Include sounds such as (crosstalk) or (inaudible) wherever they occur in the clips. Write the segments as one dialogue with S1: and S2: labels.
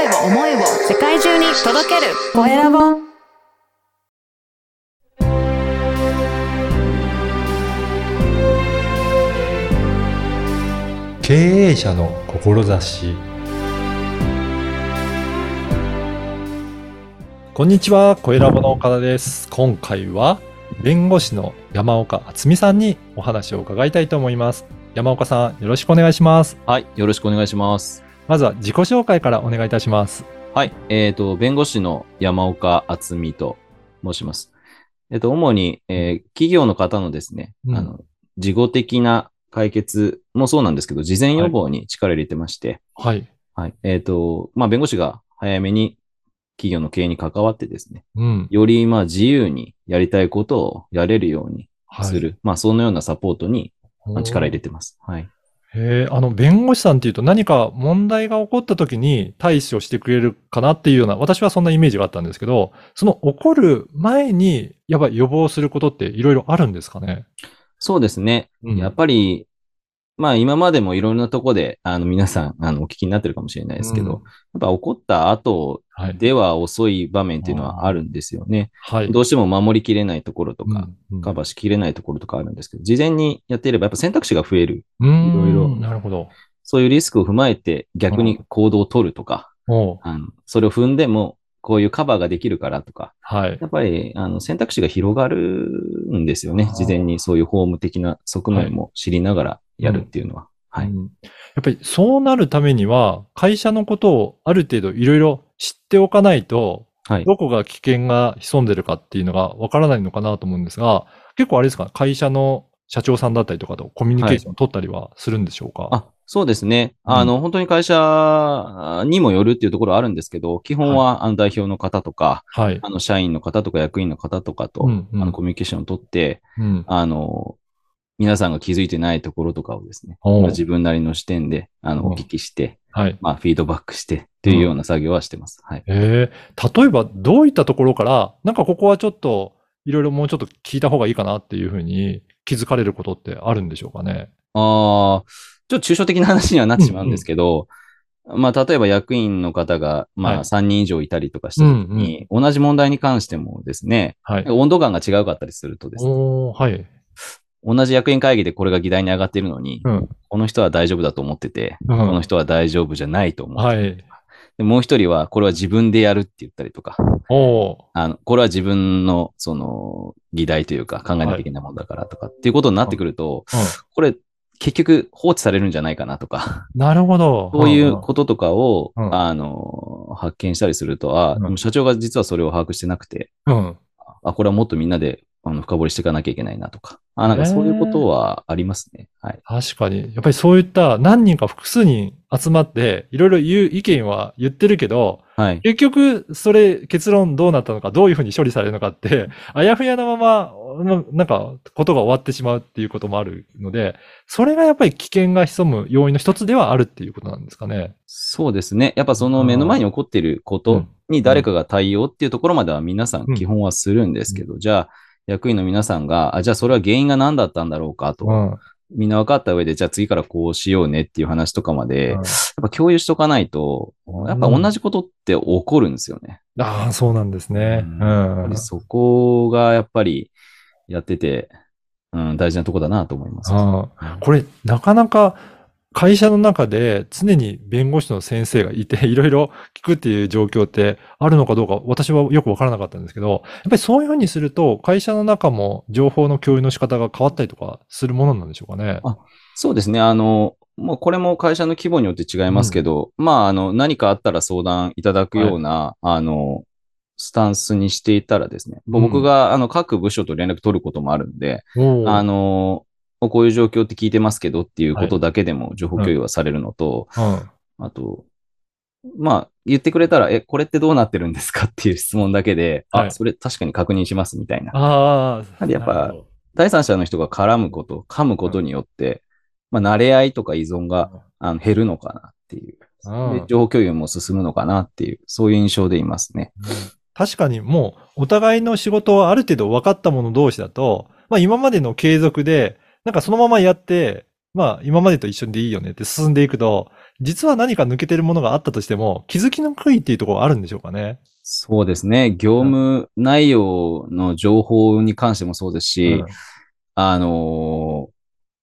S1: 声を、思いを世界中に届けるコエラボ。
S2: 経営者の志こんにちは、コエラボの岡田です。今回は弁護士の山岡敦美さんにお話を伺いたいと思います。山岡さん、よろしくお願いします。
S3: はい、よろしくお願いします。
S2: まずは自己紹介からお願いいたします。
S3: はい、えっ、と、弁護士の山岡敦美と申します。えっ、と、主に、えー企業の方のですね、
S2: うん
S3: あの、事後的な解決もそうなんですけど、事前予防に力入れてまして、
S2: はい。
S3: はい、えっ、と、まあ、弁護士が早めに企業の経営に関わってですね、
S2: うん。
S3: より、まあ、自由にやりたいことをやれるように
S2: はい。
S3: する、まあ、そのようなサポートにまあ力入れ
S2: て。
S3: てます。はい。
S2: へえ、あの、弁護士さんっていうと何か問題が起こった時に対処してくれるかなっていうような、私はそんなイメージがあったんですけど、その起こる前に、やっぱり予防することっていろいろあるんですかね？
S3: そうですね。
S2: うん
S3: やっぱり、まあ今までもいろんなとこで、あの皆さん、あの、お聞きになってるかもしれないですけど、
S2: うん
S3: やっぱ起こった後
S2: はい。
S3: では遅い場面っていうのはあるんですよね。
S2: はい。
S3: どうしても守りきれないところとか、
S2: うんうん
S3: カバーしきれないところとかあるんですけど、事前にやっていればやっぱ選択肢が増える。いろいろ
S2: なるほど。
S3: そういうリスクを踏まえて逆に行動を取るとか、あのそれを踏んでもこういうカバーができるからとか、
S2: はい。
S3: やっぱりあの選択肢が広がるんですよね事前にそういう法務的な側面も知りながらやるっていうのは。はい。
S2: うんやっぱりそうなるためには、会社のことをある程度いろいろ知っておかないと、
S3: はい。
S2: どこが危険が潜んでるかっていうのがわからないのかなと思うんですが、結構あれですか、会社の社長さんだったりとかとコミュニケーションを取ったりはするんでしょうか、
S3: あ、そうですね。
S2: うん
S3: あの、本当に会社にもよるっていうところはあるんですけど、基本は、あの代表の方とか、
S2: はい。
S3: あの、社員の方とか役員の方とかと、
S2: うんうん
S3: あの、コミュニケーションを取って、
S2: うん。
S3: あの、皆さんが気づいてないところとかをですね、まあ自分なりの視点で、あの、
S2: うん
S3: お聞きして、
S2: はい。
S3: まあ、フィードバックして、というような作業はしてます。はい。
S2: えー、例えばどういったところから、なんかここはちょっと、いろいろもうちょっと聞いた方がいいかなっていうふうに気づかれることってあるんでしょうかね？
S3: ああ、ちょっと抽象的な話にはなってしまうんですけど、まあ、例えば役員の方が、ま
S2: はい
S3: あ、3人以上いたりとかした時に、同じ問題に関してもですね、
S2: はい。
S3: 温度感が違うかったりするとですね、
S2: はい。
S3: 同じ役員会議でこれが議題に上がっているのに、
S2: うん。
S3: この人は大丈夫だと思ってて、
S2: うん
S3: この人は大丈夫じゃないと思う。
S2: はい。
S3: でもう一人は、これは自分でやるって言ったりとか。あの、これは自分の、その、議題というか考えなきゃいけないものだからとかっていうことになってくると、これ、結局放置されるんじゃないかなとか、
S2: うん。なるほど。
S3: そういうこととかを、
S2: うん
S3: あの、発見したりすると、あ、
S2: うん
S3: 社長が実はそれを把握してなくて、
S2: うん。
S3: あ、これはもっとみんなで、あの、深掘りしていかなきゃいけないなとか、あ、なんかそういうことはありますね。はい。
S2: 確かに。やっぱりそういった何人か複数人集まって、いろいろ言う意見は言ってるけど、
S3: はい。
S2: 結局、それ、結論どうなったのか、どういうふうに処理されるのかって、(laughs) あやふやなまま、ななんか、ことが終わってしまうっていうこともあるので、それがやっぱり危険が潜む要因の一つではあるっていうことなんですかね。
S3: そうですね。やっぱその目の前に起こっていることに誰かが対応っていうところまでは皆さん基本はするんですけど、じゃあ、役員の皆さんが、あ、じゃあそれは原因が何だったんだろうかと、
S2: うん。
S3: みんな分かった上で、じゃあ次からこうしようねっていう話とかまで、
S2: うん
S3: やっぱ共有しとかないと、やっぱ同じことって起こるんですよね。
S2: ああ、そうなんですね。
S3: うん。そこがやっぱりやってて、うん、大事なとこだなと思います。
S2: これ、なかなか会社の中で常に弁護士の先生がいて、(laughs) いろいろ聞くっていう状況ってあるのかどうか、私はよくわからなかったんですけど、やっぱりそういうふうにすると、会社の中も情報の共有の仕方が変わったりとかするものなんでしょうかね。
S3: あそうですね。あの、もうこれも会社の規模によって違いますけど、まあ、あの、何かあったら相談いただくような、あの、スタンスにしていたらですね、
S2: うん。
S3: 僕が、あの、各部署と連絡取ることもあるんで、あの、こういう状況って聞いてますけどっていうことだけでも情報共有はされるのと、
S2: うん
S3: あと、まあ、言ってくれたら、え、これってどうなってるんですかっていう質問だけで、あ、
S2: はい
S3: それ確かに確認しますみたいな。
S2: ああ。
S3: やっぱ第三者の人が絡むこと、噛むことによって、まあ、慣れ合いとか依存があの減るのかなっていう。
S2: うん
S3: で情報共有も進むのかなっていう、そういう印象でいますね。
S2: 確かにもうお互いの仕事はある程度分かった者同士だと、まあ今までの継続で、なんかそのままやって、まあ今までと一緒でいいよねって進んでいくと、実は何か抜けてるものがあったとしても気づきにくいっていうところがあるんでしょうかね。
S3: そうですね。業務内容の情報に関してもそうですし、
S2: うん
S3: あのー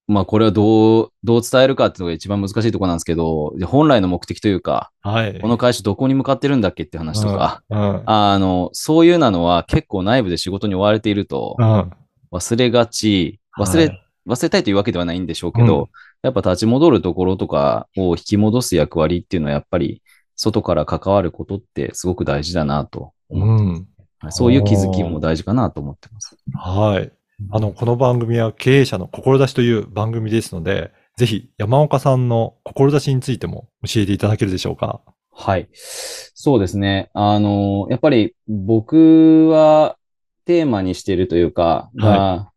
S3: まあ、これはどう、どう伝えるかっていうのが一番難しいところなんですけど、で本来の目的というか、
S2: はい。
S3: この会社どこに向かってるんだっけって話とか、
S2: うん、うん。
S3: あの、そういうなのは結構内部で仕事に追われていると
S2: うん。
S3: 忘れがち、忘れ、
S2: はい
S3: 忘れたいというわけではないんでしょうけど、
S2: うん
S3: やっぱ立ち戻るところとかを引き戻す役割っていうのはやっぱり外から関わることってすごく大事だなと思ってます
S2: うん。
S3: はいそういう気づきも大事かなと思ってます。
S2: はい。あの、この番組は経営者の志という番組ですので、ぜひ山岡さんの志についても教えていただけるでしょうか？
S3: はい。そうですね。あの、やっぱり僕はテーマにしているというか、が、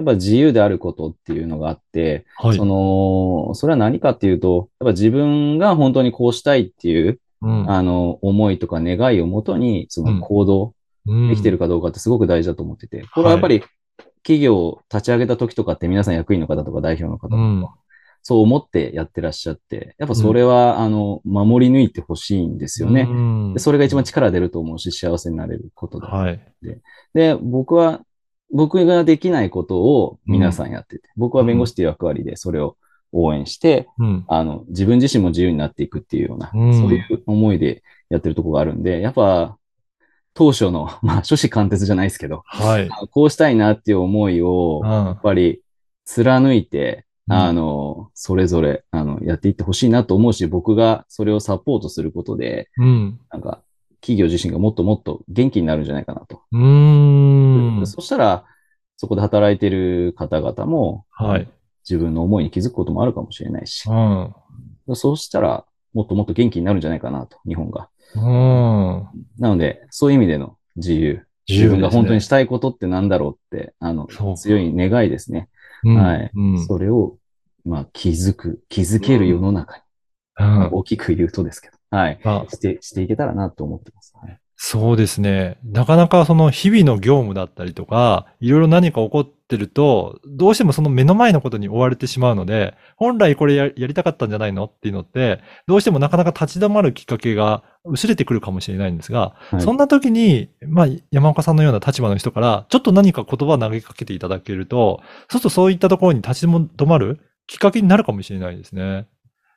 S3: やっぱ自由であることっていうのがあって、
S2: はい。
S3: その、それは何かっていうと、やっぱ自分が本当にこうしたいっていう、
S2: うん
S3: あの、思いとか願いをもとに、その行動できてるかどうかってすごく大事だと思ってて、これはやっぱり企業を立ち上げた時とかって皆さん役員の方とか代表の方とか、
S2: うん
S3: そう思ってやってらっしゃって、やっぱそれは、あの、守り抜いてほしいんですよね。
S2: うん
S3: でそれが一番力出ると思うし、幸せになれることだ。
S2: はい。
S3: で、僕は、僕ができないことを皆さんやってて、僕は弁護士っていう役割でそれを応援して、
S2: うん。
S3: あの、自分自身も自由になっていくっていうような、
S2: うん
S3: そういう思いでやってるところがあるんで、やっぱ、当初の、(laughs) まあ、諸子貫徹じゃないですけど、
S2: はい。
S3: こうしたいなっていう思いを、
S2: うん
S3: やっぱり貫いて、
S2: うん
S3: あの、それぞれ、あの、やっていってほしいなと思うし、僕がそれをサポートすることで、
S2: うん。
S3: なんか、企業自身がもっともっと元気になるんじゃないかなと。
S2: うーん。
S3: そしたら、そこで働いてる方々も、
S2: はい。
S3: 自分の思いに気づくこともあるかもしれないし
S2: う、ん。
S3: そうしたら、もっともっと元気になるんじゃないかなと、日本が。
S2: うん。
S3: なので、そういう意味での自由。自分が本当にしたいことってなんだろうって、あの強い願いですね。
S2: うん
S3: はい
S2: うん。
S3: それを、まあ、気づく、気づける世の中に、
S2: うん
S3: 大きく言うとですけど、はい。
S2: あ
S3: して、していけたらなと思ってます。はい
S2: そうですね。なかなかその日々の業務だったりとか、いろいろ何か起こってると、どうしてもその目の前のことに追われてしまうので、本来これややりたかったんじゃないのっていうのって、どうしてもなかなか立ち止まるきっかけが薄れてくるかもしれないんですが、
S3: はい
S2: そんな時に、まあ、山岡さんのような立場の人から、ちょっと何か言葉を投げかけていただけると、そうするとそういったところに立ち止まるきっかけになるかもしれないですね。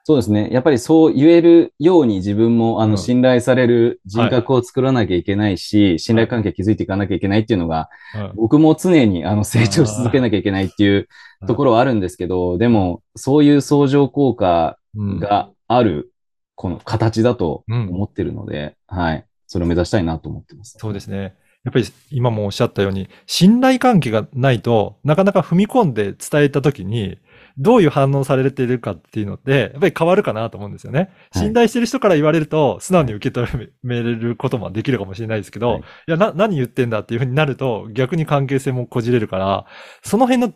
S3: そうですね。やっぱりそう言えるように自分も、あ
S2: うん
S3: の、信頼される人格を作らなきゃいけないし、信頼関係築いていかなきゃいけないっていうのが、
S2: うん
S3: 僕も常に、あの、成長し続けなきゃいけないっていうところはあるんですけど、でも、そういう相乗効果
S2: うん
S3: がある、この形だと
S2: うん
S3: 思ってるので、はい。それを目指したいなと思ってます。
S2: そうですね。やっぱり今もおっしゃったように、信頼関係がないとなかなか踏み込んで伝えたときに、どういう反応されてるかっていうのって、やっぱり変わるかなと思うんですよね。
S3: はい
S2: 信頼してる人から言われると、素直に受け止めれることもできるかもしれないですけど、
S3: はい
S2: い、や、な、何言ってんだっていうふうになると、逆に関係性もこじれるから、その辺の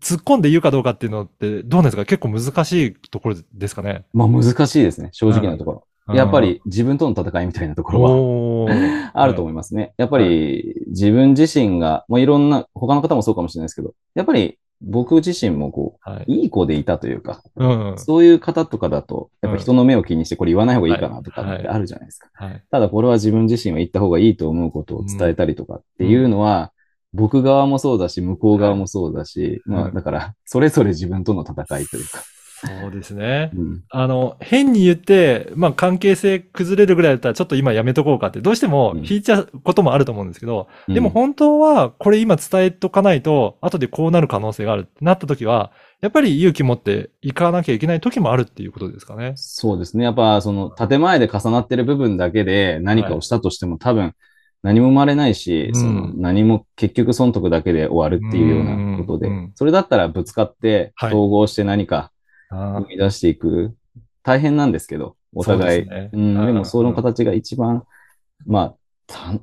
S2: 突っ込んで言うかどうかっていうのって、どうなんですか？結構難しいところですかね。
S3: まあ難しいですね、正直なところ。やっぱり自分との戦いみたいなところは (laughs) あると思いますね。やっぱり自分自身が、まあ、いろんな、他の方もそうかもしれないですけど、やっぱり僕自身もこ
S2: はい。
S3: う、いい子でいたというか、
S2: うん。
S3: そういう方とかだと、やっぱ人の目を気にしてこれ言わない方がいいかなとかってあるじゃないですか。
S2: はい。
S3: ただこれは自分自身は言った方がいいと思うことを伝えたりとかっていうのは、僕側もそうだし、向こう側もそうだし、まあ
S2: はい
S3: だから、それぞれ自分との戦いというか。
S2: そうですね。
S3: うん。
S2: あの、変に言って、まあ関係性崩れるぐらいだったらちょっと今やめとこうかって、どうしても引いちゃうこともあると思うんですけど、でも本当はこれ今伝えとかないと、後でこうなる可能性があるってなった時は、やっぱり勇気持っていかなきゃいけない時もあるっていうことですかね。
S3: そうですね。やっぱ、その、建前で重なってる部分だけで何かをしたとしても、多分、何も生まれないし、
S2: うん。
S3: その、何も結局損得だけで終わるっていうようなことで、
S2: うんうん
S3: それだったらぶつかって、
S2: はい。
S3: 統合して何か
S2: あ
S3: 生み出していく。大変なんですけど、お互い。
S2: そうね
S3: うん、でもその形が一番、まあ、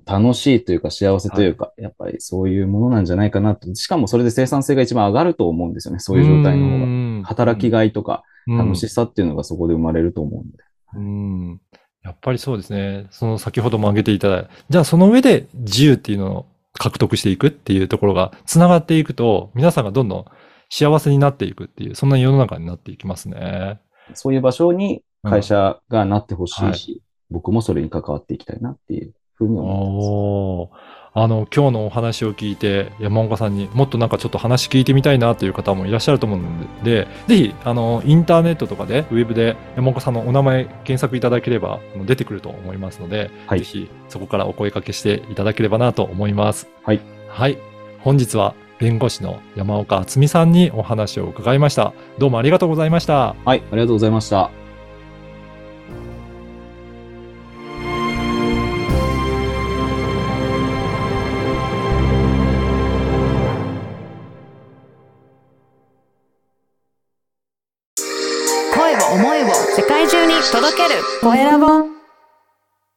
S3: た楽しいというか幸せというか、やっぱりそういうものなんじゃないかなと。しかもそれで生産性が一番上がると思うんですよね。そういう状態の方が。
S2: が
S3: 働きがいとか
S2: うん
S3: 楽しさっていうのがそこで生まれると思うんで。
S2: うん。やっぱりそうですね。その先ほども挙げていただいた。じゃあその上で自由っていうのを獲得していくっていうところが繋がっていくと、皆さんがどんどん幸せになっていくっていう、そんな世の中になっていきますね。
S3: そういう場所に会社がなってほしいし、僕もそれに関わっていきたいなっていうふうに思ってます。
S2: あの、今日のお話を聞いて、山岡さんにもっとなんかちょっと話聞いてみたいなという方もいらっしゃると思うので、ぜひ、あの、インターネットとかで、ウェブで山岡さんのお名前検索いただければ出てくると思いますので、
S3: はい
S2: ぜひそこからお声掛けしていただければなと思います。
S3: はい。
S2: はい。本日は弁護士の山岡敦美さんにお話を伺いました。どうもありがとうございました。
S3: はい、ありがとうございました。